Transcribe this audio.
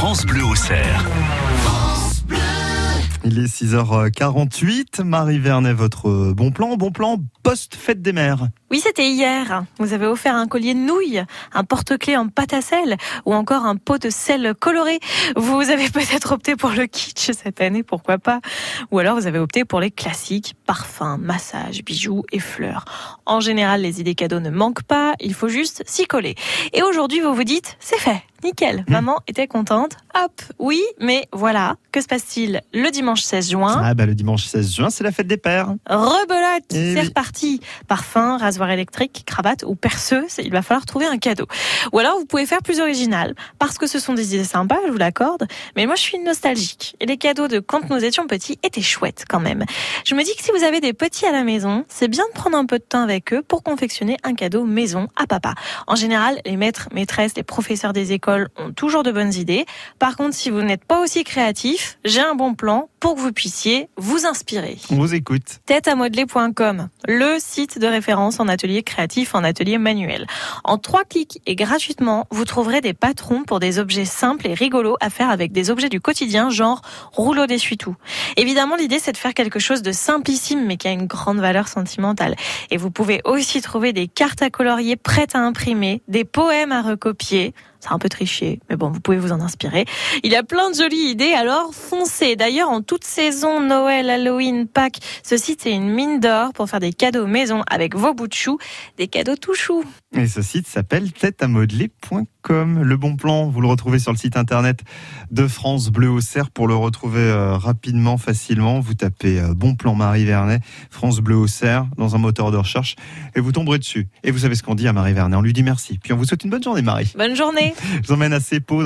France Bleu au cerf. Il est 6h48. Marie Vernet, votre bon plan, bon plan post-fête des mères. Oui, c'était hier. Vous avez offert un collier de nouilles, un porte-clés en pâte à sel ou encore un pot de sel coloré. Vous avez peut-être opté pour le kitsch cette année, pourquoi pas Ou alors vous avez opté pour les classiques, parfums, massages, bijoux et fleurs. En général, les idées cadeaux ne manquent pas, il faut juste s'y coller. Et aujourd'hui, vous vous dites, c'est fait, nickel, maman était contente. Hop, oui, mais voilà, que se passe-t-il le dimanche 16 juin? Ah bah le dimanche 16 juin, c'est la fête des pères. Rebelote, Eh c'est oui. reparti. Parfum, rasoir électrique, cravate ou perceuse, il va falloir trouver un cadeau. Ou alors vous pouvez faire plus original, parce que ce sont des idées sympas, je vous l'accorde, mais moi je suis nostalgique. Et les cadeaux de quand nous étions petits étaient chouettes quand même. Je me dis que si vous avez des petits à la maison, c'est bien de prendre un peu de temps avec eux pour confectionner un cadeau maison à papa. En général, les maîtres, maîtresses, les professeurs des écoles ont toujours de bonnes idées. Par contre, si vous n'êtes pas aussi créatif, j'ai un bon plan pour que vous puissiez vous inspirer On vous écoute. têteamodeler.com, le site de référence en atelier créatif, en atelier manuel. En trois clics et gratuitement, vous trouverez des patrons pour des objets simples et rigolos à faire avec des objets du quotidien, genre rouleau d'essuie-tout. Évidemment, l'idée c'est de faire quelque chose de simplissime, mais qui a une grande valeur sentimentale. Et vous pouvez aussi trouver des cartes à colorier prêtes à imprimer, des poèmes à recopier. C'est un peu triché, mais bon, vous pouvez vous en inspirer. Il y a plein de jolies idées, alors foncez. D'ailleurs, en toute saison, Noël, Halloween, Pâques, ce site est une mine d'or pour faire des cadeaux maison avec vos bouts de choux, des cadeaux tout choux. Et ce site s'appelle têteamodeler.com. Le bon plan, vous le retrouvez sur le site internet de France Bleu au Cerf. Pour le retrouver euh, rapidement, facilement, vous tapez euh, bon plan Marie Vernet, France Bleu au Cerf, dans un moteur de recherche, et vous tomberez dessus. Et vous savez ce qu'on dit à Marie Vernet. On lui dit merci. Puis on vous souhaite une bonne journée, Marie. Bonne journée Je vous emmène à Cepo.